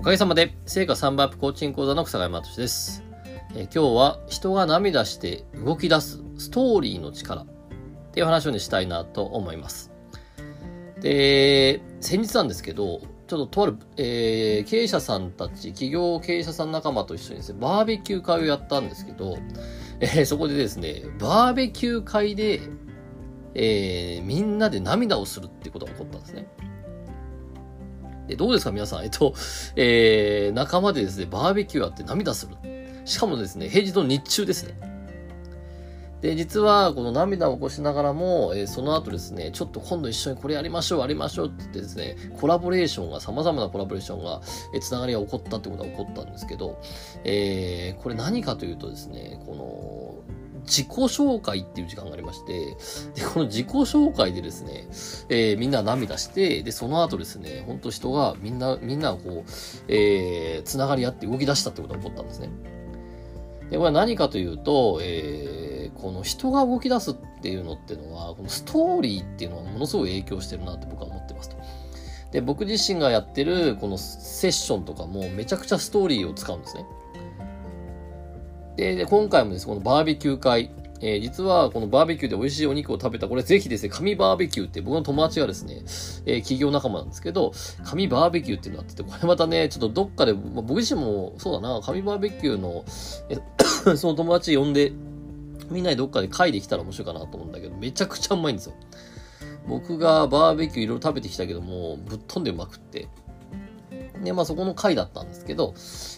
おかげさまで、成果3倍アップコーチング講座の草山敏です、え、今日は人が涙して動き出すストーリーの力っていう話をねしたいなと思います。で、先日なんですけど、ちょっととある、えー、経営者さんたち、企業経営者さん仲間と一緒にですね、バーベキュー会をやったんですけど、えー、そこでですね、バーベキュー会で、えー、みんなで涙をするってことが起こったんですね。で、どうですか皆さん。えっと、えー、仲間でですね、バーベキューあって涙する。しかもですね、平日の日中ですね。で、実は、この涙を起こしながらも、えー、その後ですね、ちょっと今度一緒にこれやりましょう、やりましょうって言ってですね、コラボレーションが、様々なコラボレーションが、えー、つながりが起こったってことが起こったんですけど、えー、これ何かというとですね、この、自己紹介っていう時間がありまして、で、この自己紹介でですね、えー、みんな涙して、で、その後ですね、ほんと人がみんな、みんなこう、えー、つながり合って動き出したってことが起こったんですね。で、これは何かというと、えー、この人が動き出すっていうのっていうのは、このストーリーっていうのはものすごい影響してるなって僕は思ってますと。で、僕自身がやってるこのセッションとかもめちゃくちゃストーリーを使うんですね。で、今回もです、このバーベキュー会、えー、実はこのバーベキューで美味しいお肉を食べた、これぜひですね、紙バーベキューって僕の友達がですね、えー、企業仲間なんですけど、紙バーベキューっていうのあってて、これまたね、ちょっとどっかで、まあ、僕自身もそうだな、紙バーベキューの、え その友達呼んで、みんなでどっかで会できたら面白いかなと思うんだけど、めちゃくちゃうまいんですよ。僕がバーベキューいろいろ食べてきたけども、ぶっ飛んでうまくって。で、まあそこの回だったんですけど、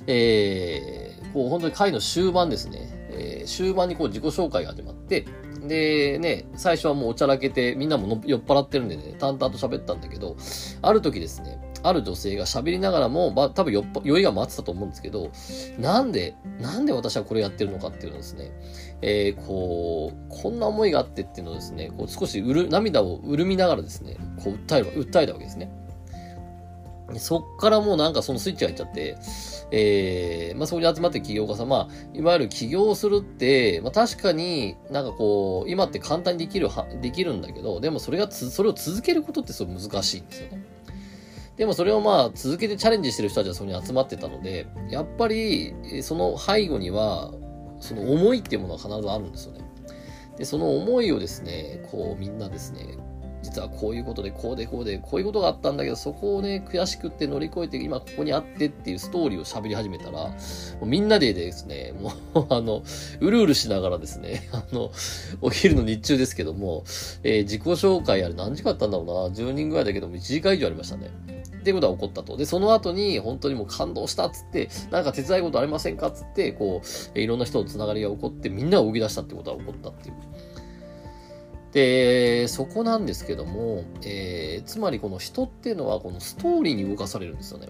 えー、こう本当に回の終盤ですね、えー、終盤にこう自己紹介が始まって、でね、最初はもうおちゃらけて、みんなも酔っ払ってるんでね、淡々と喋ったんだけど、ある時ですね、ある女性が喋りながらも、まあ、多分酔酔いが回ってたと思うんですけど、なんで、なんで私はこれやってるのかっていうのですね、えー、こう、こんな思いがあってっていうのをですね、こう少しうる、涙を潤みながらですね、こう訴える、訴えたわけですね。そっからもうなんかそのスイッチが入っちゃって、えー、まあそこに集まって企業家さん、まあ、いわゆる起業するって、まあ確かになんかこう、今って簡単にできるは、できるんだけど、でもそれが、それを続けることってすごい難しいんですよね。でもそれをまあ続けてチャレンジしてる人たちはそこに集まってたので、やっぱりその背後には、その思いっていうものは必ずあるんですよね。で、その思いをですね、こうみんなですね、実はこういうことで、こうでこうで、こういうことがあったんだけど、そこをね、悔しくって乗り越えて、今ここにあってっていうストーリーを喋り始めたら、もうみんなでですね、もう、あの、うるうるしながらですね、あの、お昼の日中ですけども、えー、自己紹介あれ何時間あったんだろうな、10人ぐらいだけども1時間以上ありましたね。っていうことが起こったと。で、その後に本当にもう感動したっつって、なんか手伝いことありませんかっつって、こう、いろんな人と繋がりが起こって、みんなが動き出したってことが起こったっていう。で、そこなんですけども、えー、つまりこの人っていうのはこのストーリーに動かされるんですよね。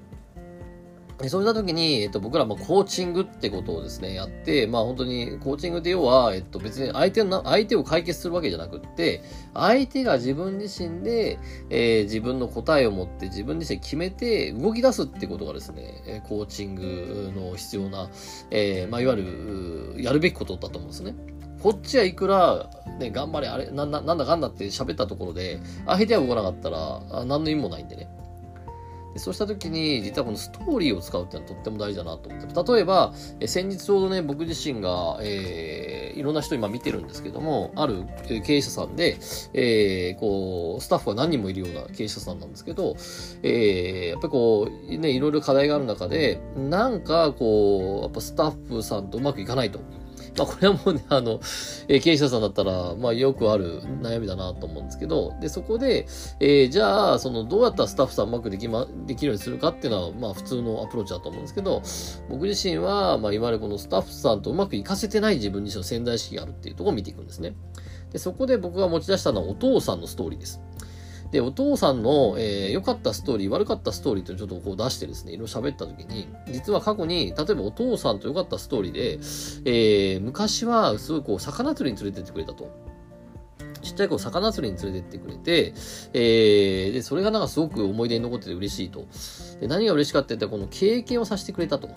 でそういった時に、えっと、僕らもコーチングってことをですね、やって、まあ本当に、コーチングって要は、えっと別に相手の、相手を解決するわけじゃなくって、相手が自分自身で、えー、自分の答えを持って自分自身で決めて動き出すってことがですね、コーチングの必要な、えー、まあいわゆる、やるべきことだと思うんですね。こっちはいくら、ね、頑張れ、あれ、な、な、なんだかんだって喋ったところで、相手は動かなかったら、何の意味もないんでね。でそうした時に、実はこのストーリーを使うっていうのはとっても大事だなと思って。例えば、え先日ちょうどね、僕自身が、えー、いろんな人今見てるんですけども、ある経営者さんで、えー、こう、スタッフが何人もいるような経営者さんなんですけど、えー、やっぱりこう、ね、いろいろ課題がある中で、なんかこう、やっぱスタッフさんとうまくいかないと。まあ、これはもうね、あの、えー、経営者さんだったら、まあ、よくある悩みだなと思うんですけど、で、そこで、えー、じゃあ、その、どうやったらスタッフさんうまくできま、できるようにするかっていうのは、まあ、普通のアプローチだと思うんですけど、僕自身は、まあ、いわゆるこのスタッフさんとうまくいかせてない自分自身の潜在意識があるっていうところを見ていくんですね。で、そこで僕が持ち出したのはお父さんのストーリーです。で、お父さんの、えー、良かったストーリー、悪かったストーリーっていうのをちょっとこう出してですね、いろいろ喋った時に、実は過去に、例えばお父さんと良かったストーリーで、えー、昔はすごいこう、魚釣りに連れてってくれたと。ちっちゃい子魚釣りに連れてってくれて、えー、で、それがなんかすごく思い出に残ってて嬉しいと。で、何が嬉しかったって言った、この経験をさせてくれたと。うん、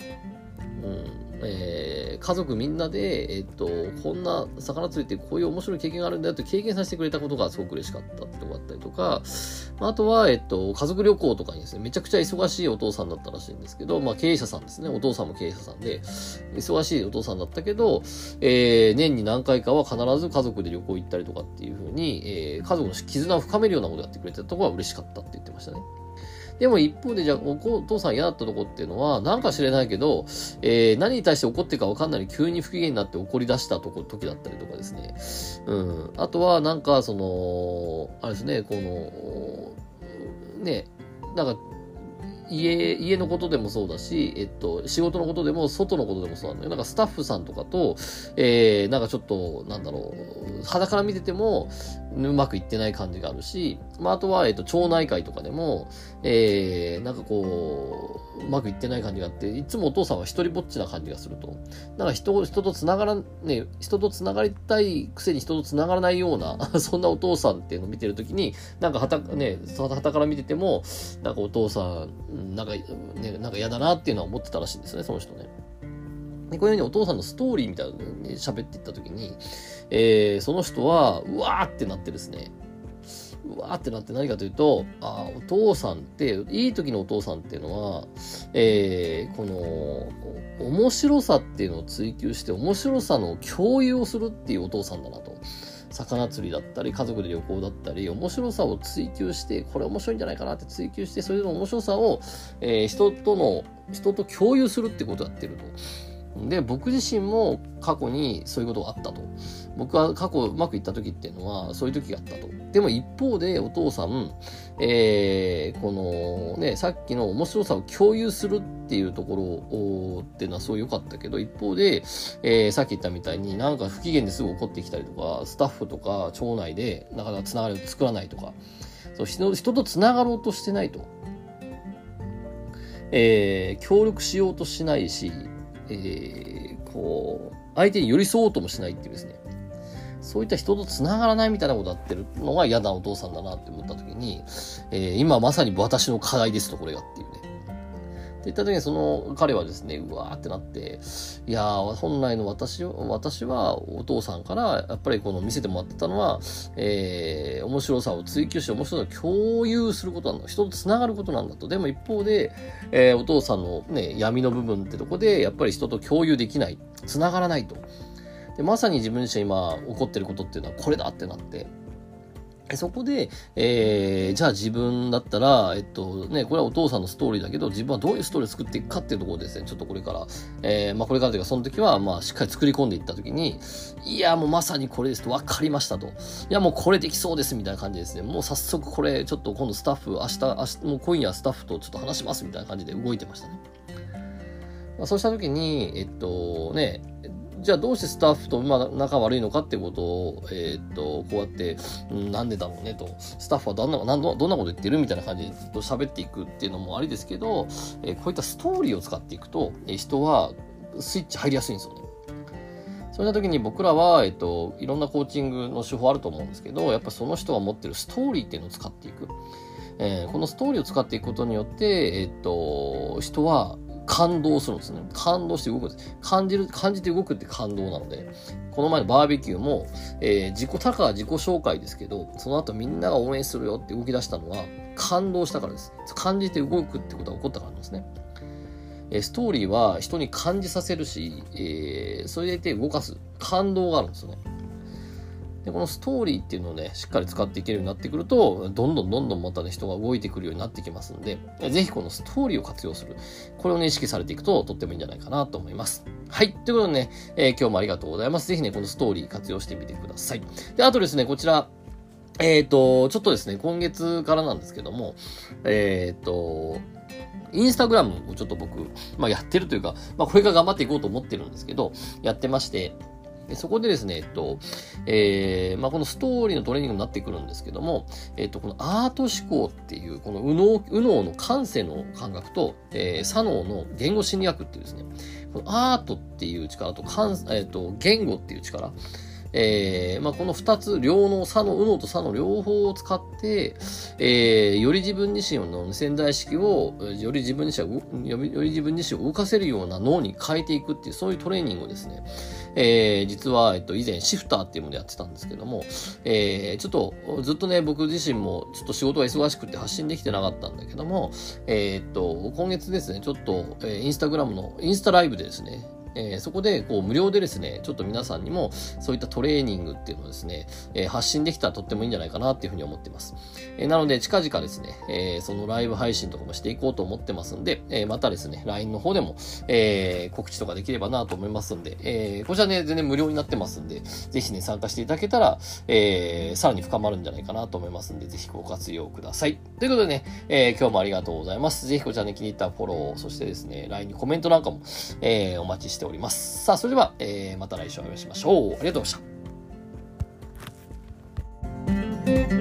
えー、家族みんなで、えっと、こんな魚釣りってこういう面白い経験があるんだよって経験させてくれたことがすごく嬉しかったってこだったりとか、あとは、えっと、家族旅行とかにですね、めちゃくちゃ忙しいお父さんだったらしいんですけど、まあ経営者さんですね。お父さんも経営者さんで、忙しいお父さんだったけど、えー、年に何回かは必ず家族で旅行行ったりとかっていうふうに、えー、家族の絆を深めるようなことをやってくれたところは嬉しかったって言ってましたね。でも一方で、じゃあ、お父さん嫌だったとこっていうのは、なんか知れないけど、えー、何に対して怒ってるか分かんない急に不機嫌になって怒り出したとこ、時だったりとかですね。うん。あとは、なんか、その、あれですね、この、ね、なんか、家、家のことでもそうだし、えっと、仕事のことでも、外のことでもそうなんだよ。なんかスタッフさんとかと、えー、なんかちょっと、なんだろう、肌から見てても、うまくいってない感じがあるし、まあ、あとは、えっと、町内会とかでも、えー、なんかこう、うまくいってない感じがあって、いつもお父さんは一人ぼっちな感じがすると。なんか人、人と繋がら、ね、人と繋がりたいくせに人と繋がらないような、そんなお父さんっていうのを見てるときに、なんかはた、ね、はたから見てても、なんかお父さん、なんか、ね、なんか嫌だなっていうのは思ってたらしいんですね、その人ね。で、こういうふうにお父さんのストーリーみたいなのに喋っていったときに、えー、その人は、うわーってなってですね、うわーってなって何かというと、あお父さんって、いい時のお父さんっていうのは、えー、この、面白さっていうのを追求して、面白さの共有をするっていうお父さんだなと。魚釣りだったり、家族で旅行だったり、面白さを追求して、これ面白いんじゃないかなって追求して、それの面白さを、えー、人との、人と共有するってことをやってると。で、僕自身も過去にそういうことがあったと。僕は過去うまくいった時っていうのは、そういう時があったと。でも一方でお父さん、えー、このね、さっきの面白さを共有するっていうところっていうのはすごい良かったけど、一方で、えー、さっき言ったみたいになんか不機嫌ですぐ怒ってきたりとか、スタッフとか町内でなかなかつながりを作らないとか、そう人人とつながろうとしてないと。えー、協力しようとしないし、えー、こう、相手に寄り添おうともしないっていうですね。そういった人と繋がらないみたいなことやってるのが嫌なお父さんだなって思った時に、えー、今まさに私の課題ですと、これがっていうね。って言った時にその彼はですね、うわーってなって、いやー、本来の私私はお父さんからやっぱりこの見せてもらってたのは、えー、面白さを追求して面白さを共有することなんだ。人と繋がることなんだと。でも一方で、えー、お父さんのね、闇の部分ってとこで、やっぱり人と共有できない。繋がらないと。で、まさに自分自身今起こってることっていうのはこれだってなって、そこで、えー、じゃあ自分だったら、えっとね、これはお父さんのストーリーだけど、自分はどういうストーリーを作っていくかっていうところですね、ちょっとこれから、えー、まあこれからというか、その時は、まあしっかり作り込んでいった時に、いや、もうまさにこれですと、分かりましたと。いや、もうこれできそうです、みたいな感じですね。もう早速これ、ちょっと今度スタッフ、明日、明日、もう今夜スタッフとちょっと話します、みたいな感じで動いてましたね。まあ、そうした時に、えっと、ね、じゃあどうしてスタッフとまあ仲悪いのかってことを、えー、っと、こうやって、うん、でだろうねと、スタッフはどんな、どんなこと言ってるみたいな感じでずっと喋っていくっていうのもありですけど、えー、こういったストーリーを使っていくと、えー、人はスイッチ入りやすいんですよね。そんな時に僕らは、えっと、いろんなコーチングの手法あると思うんですけど、やっぱその人が持ってるストーリーっていうのを使っていく。えー、このストーリーを使っていくことによって、えっと、人は感動するんですね。感動して動くんです。感じる、感じて動くって感動なので、この前のバーベキューも、えー、自己、たか自己紹介ですけど、その後みんなが応援するよって動き出したのは、感動したからです。感じて動くってことが起こったからなんですね。えー、ストーリーは人に感じさせるし、えー、それでいて動かす感動があるんですよね。で、このストーリーっていうのをね、しっかり使っていけるようになってくると、どんどんどんどんまたね、人が動いてくるようになってきますんで、ぜひこのストーリーを活用する。これをね、意識されていくと、とってもいいんじゃないかなと思います。はい。ということでね、えー、今日もありがとうございます。ぜひね、このストーリー活用してみてください。で、あとですね、こちら、えっ、ー、と、ちょっとですね、今月からなんですけども、えっ、ー、と、インスタグラムをちょっと僕、まあやってるというか、まあこれから頑張っていこうと思ってるんですけど、やってまして、でそこでですね、えっと、えー、まあ、このストーリーのトレーニングになってくるんですけども、えっと、このアート思考っていう、この右脳、右脳の感性の感覚と、えー、左脳の言語心理学っていうですね、このアートっていう力と、感えっと、言語っていう力、えー、まあ、この二つ、両脳、左の、右脳と左の両方を使って、えー、より自分自身の潜在意識を、より自分自身を、より自分自身を動かせるような脳に変えていくっていう、そういうトレーニングをですね、えー、実は、えっと、以前シフターっていうものやってたんですけども、えー、ちょっと、ずっとね、僕自身も、ちょっと仕事が忙しくて発信できてなかったんだけども、えー、っと、今月ですね、ちょっと、えー、インスタグラムの、インスタライブでですね、えー、そこでこう無料でですね、ちょっと皆さんにもそういったトレーニングっていうのをですね、えー、発信できたらとってもいいんじゃないかなっていうふうに思ってます。えー、なので近々ですね、えそのライブ配信とかもしていこうと思ってますんで、えまたですね、LINE の方でも、え告知とかできればなと思いますんで、えこちらね、全然無料になってますんで、ぜひね、参加していただけたら、えさらに深まるんじゃないかなと思いますんで、ぜひご活用ください。ということでね、え今日もありがとうございます。ぜひこちらね、気に入ったフォロー、そしてですね、LINE にコメントなんかも、えお待ちしております。さあ、それでは、えー、また来週お会いしましょう。ありがとうございました。